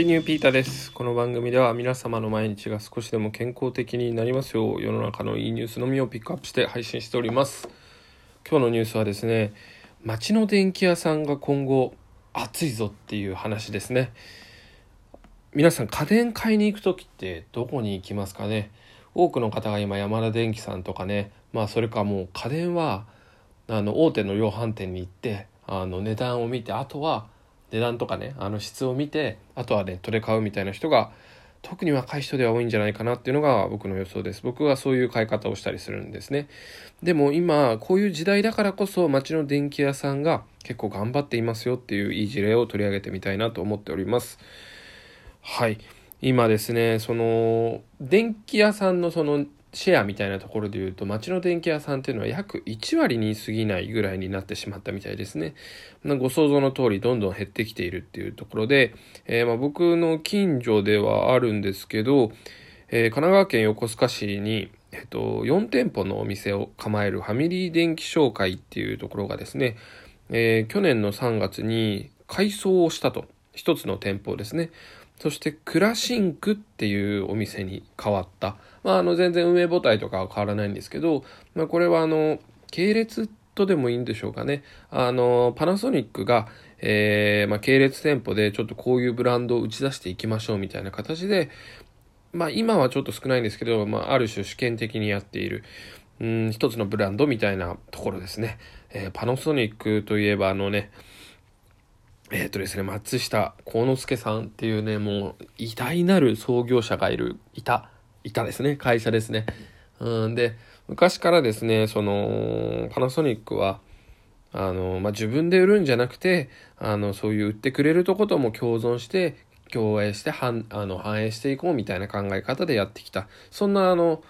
ピニューピーターです。この番組では皆様の毎日が少しでも健康的になりますよう世の中のいいニュースのみをピックアップして配信しております。今日のニュースはですね、街の電気屋さんが今後暑いぞっていう話ですね。皆さん家電買いに行く時ってどこに行きますかね？多くの方が今山田電機さんとかね、まあそれかもう家電はあの大手の量販店に行ってあの値段を見てあとは値段とかねあの質を見てあとはネットで買うみたいな人が特に若い人では多いんじゃないかなっていうのが僕の予想です。僕はそういう買い方をしたりするんですね。でも今こういう時代だからこそ街の電気屋さんが結構頑張っていますよっていういい事例を取り上げてみたいなと思っております。はい。今ですねその電気屋さんのそのシェアみたいなところで言うと街の電気屋さんっていうのは約1割に過ぎないぐらいになってしまったみたいですね。ご想像の通りどんどん減ってきているっていうところで、えー、まあ僕の近所ではあるんですけど、えー、神奈川県横須賀市に、えっと、4店舗のお店を構えるファミリー電気商会っていうところがですね、えー、去年の3月に改装をしたと。一つの店舗ですね。そしてクラシンクっていうお店に変わった。まあ、あの全然運営母体とかは変わらないんですけど、まあ、これはあの系列とでもいいんでしょうかね。あのパナソニックが、えーまあ、系列店舗でちょっとこういうブランドを打ち出していきましょうみたいな形で、まあ、今はちょっと少ないんですけど、まあ、ある種試験的にやっている。うん一つのブランドみたいなところですね。えー、パナソニックといえばあのね、えっ、ー、とですね、松下幸之助さんっていうね、もう偉大なる創業者がいる、いた、いたですね、会社ですね。うんで、昔からですね、その、パナソニックは、あの、まあ、自分で売るんじゃなくて、あの、そういう売ってくれるとことも共存して、共栄して反、あの、反映していこうみたいな考え方でやってきた。そんな、あの、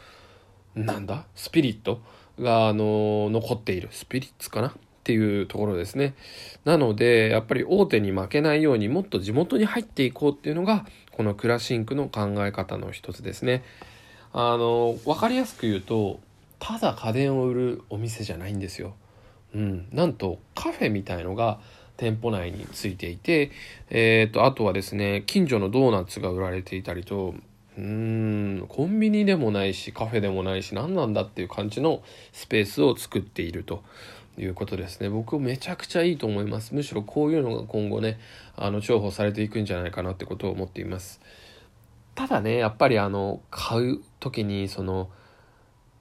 なんだ？スピリットが、あの、残っている。スピリッツかな？っていうところですね。なので、やっぱり大手に負けないようにもっと地元に入っていこうっていうのが、このクラシンクの考え方の一つですね。あの、わかりやすく言うと、ただ家電を売るお店じゃないんですよ。うん。なんと、カフェみたいのが店舗内についていて、えっ、ー、と、あとはですね、近所のドーナツが売られていたりと、うーん、コンビニでもないし、カフェでもないし、何なんだっていう感じのスペースを作っていると。いうことですね。僕めちゃくちゃいいと思います。むしろこういうのが今後ね、あの重宝されていくんじゃないかなってことを思っています。ただね、やっぱりあの買う時にその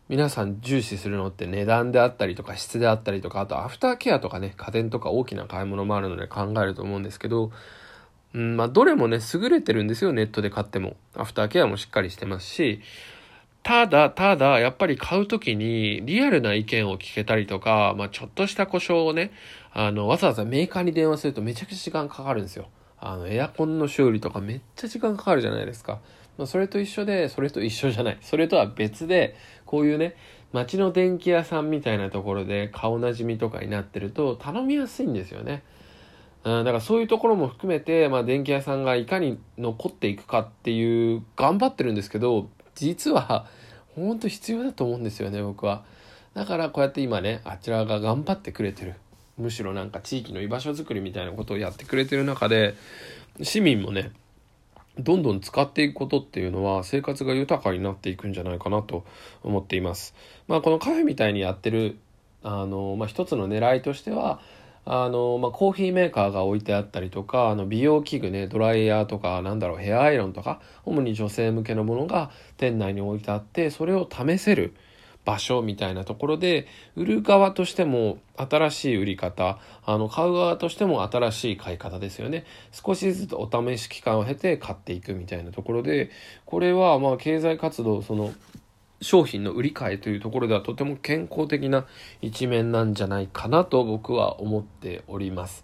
皆さん重視するのって値段であったりとか質であったりとかあとアフターケアとかね家電とか大きな買い物もあるので考えると思うんですけど、うんまあ、どれもね優れてるんですよネットで買ってもアフターケアもしっかりしてますしただ、ただ、やっぱり買うときにリアルな意見を聞けたりとか、まあ、ちょっとした故障をね、あの、わざわざメーカーに電話するとめちゃくちゃ時間かかるんですよ。あの、エアコンの修理とかめっちゃ時間かかるじゃないですか。まあ、それと一緒で、それと一緒じゃない。それとは別で、こういうね、街の電気屋さんみたいなところで顔なじみとかになってると頼みやすいんですよね。うん、だからそういうところも含めて、まあ、電気屋さんがいかに残っていくかっていう頑張ってるんですけど実は本当必要だと思うんですよね僕はだからこうやって今ねあちらが頑張ってくれてるむしろなんか地域の居場所づくりみたいなことをやってくれてる中で市民もねどんどん使っていくことっていうのは生活が豊かになっていくんじゃないかなと思っています。まあこのカフェみたいにやってるあの、まあ、一つの狙いとしてはあの、まあ、コーヒーメーカーが置いてあったりとか、あの、美容器具ね、ドライヤーとか、なんだろう、ヘアアイロンとか、主に女性向けのものが店内に置いてあって、それを試せる場所みたいなところで、売る側としても新しい売り方、あの、買う側としても新しい買い方ですよね。少しずつお試し期間を経て買っていくみたいなところで、これはま経済活動、その、商品の売り買いというところではとても健康的な一面なんじゃないかなと僕は思っております。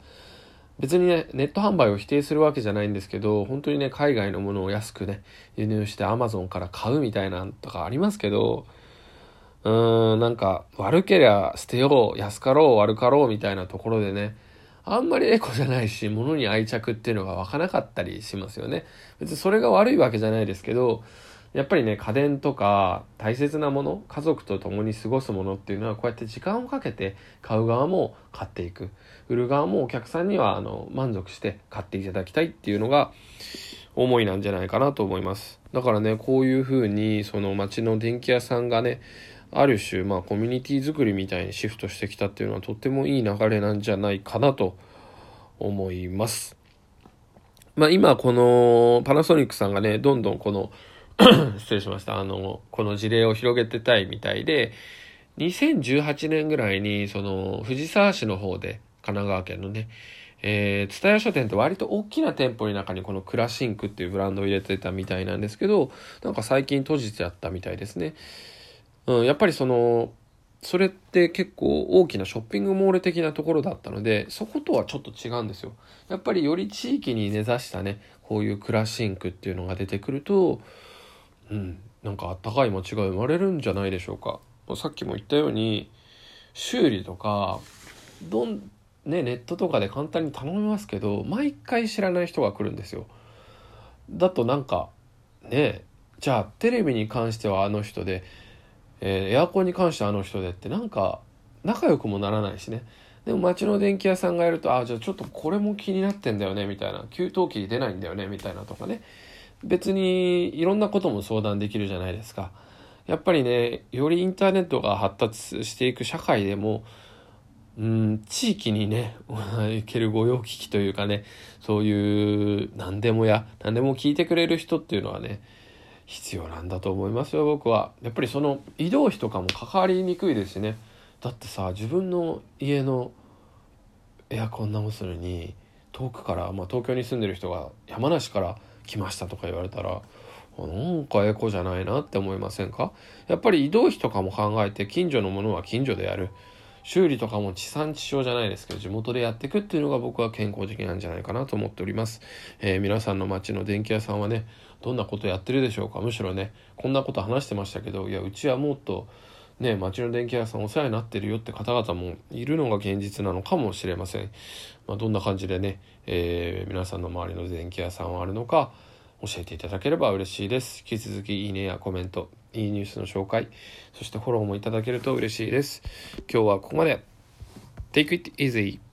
別にね、ネット販売を否定するわけじゃないんですけど、本当にね、海外のものを安くね、輸入して Amazon から買うみたいなんとかありますけど、うーん、なんか、悪けりゃ捨てよう、安かろう、悪かろうみたいなところでね、あんまりエコじゃないし、物に愛着っていうのが湧かなかったりしますよね。別にそれが悪いわけじゃないですけど、やっぱりね家電とか大切なもの家族と共に過ごすものっていうのはこうやって時間をかけて買う側も買っていく売る側もお客さんにはあの満足して買っていただきたいっていうのが思いなんじゃないかなと思います。だからね、こういうふうに、その町の電気屋さんがね、ある種、まあ、コミュニティ作りみたいにシフトしてきたっていうのはとってもいい流れなんじゃないかなと思います。まあ、今、このパナソニックさんがね、どんどんこの 失礼しました。あの、この事例を広げてたいみたいで、2018年ぐらいに、その、藤沢市の方で、神奈川県のね、えー、蔦屋書店って割と大きな店舗の中にこのクラシンクっていうブランドを入れてたみたいなんですけど、なんか最近閉じちゃったみたいですね。うん、やっぱりその、それって結構大きなショッピングモール的なところだったので、そことはちょっと違うんですよ。やっぱりより地域に根ざしたね、こういうクラシンクっていうのが出てくると、うん、なんかあったかい街が生まれるんじゃないでしょうか。さっきも言ったように、修理とか、どん、ね、ネットとかで簡単に頼みますけど、毎回知らない人が来るんですよ。だとなんか、ね、じゃあテレビに関してはあの人で、えー、エアコンに関してはあの人でってなんか仲良くもならないしねでも街の電気屋さんがやるとああじゃあちょっとこれも気になってんだよねみたいな。給湯器出ないんだよねみたいなとかね。別にいろんなことも相談できるじゃないですか。やっぱりねよりインターネットが発達していく社会でもうん地域にね いける御用聞きというかねそういう何でもや何でも聞いてくれる人っていうのはね必要なんだと思いますよ僕は。やっぱりその移動費とかも関わりにくいですしね。だってさ自分の家のエアコン直すのに遠くから、まあ、東京に住んでる人が山梨から来ましたとか言われたらなんかエコじゃないなって思いませんか？やっぱり移動費とかも考えて近所のものは近所でやる。修理とかも地産地消じゃないですけど地元でやっていくっていうのが僕は健康的なんじゃないかなと思っております、えー、皆さんの街の電気屋さんはねどんなことやってるでしょうか？むしろねこんなこと話してましたけどいやうちはもっとね町の電気屋さんお世話になってるよって方々もいるのが現実なのかもしれません、まあ、どんな感じでね、えー、皆さんの周りの電気屋さんはあるのか教えていただければ嬉しいです。引き続きいいねやコメントいいニュースの紹介そしてフォローもいただけると嬉しいです。今日はここまで。Take it easy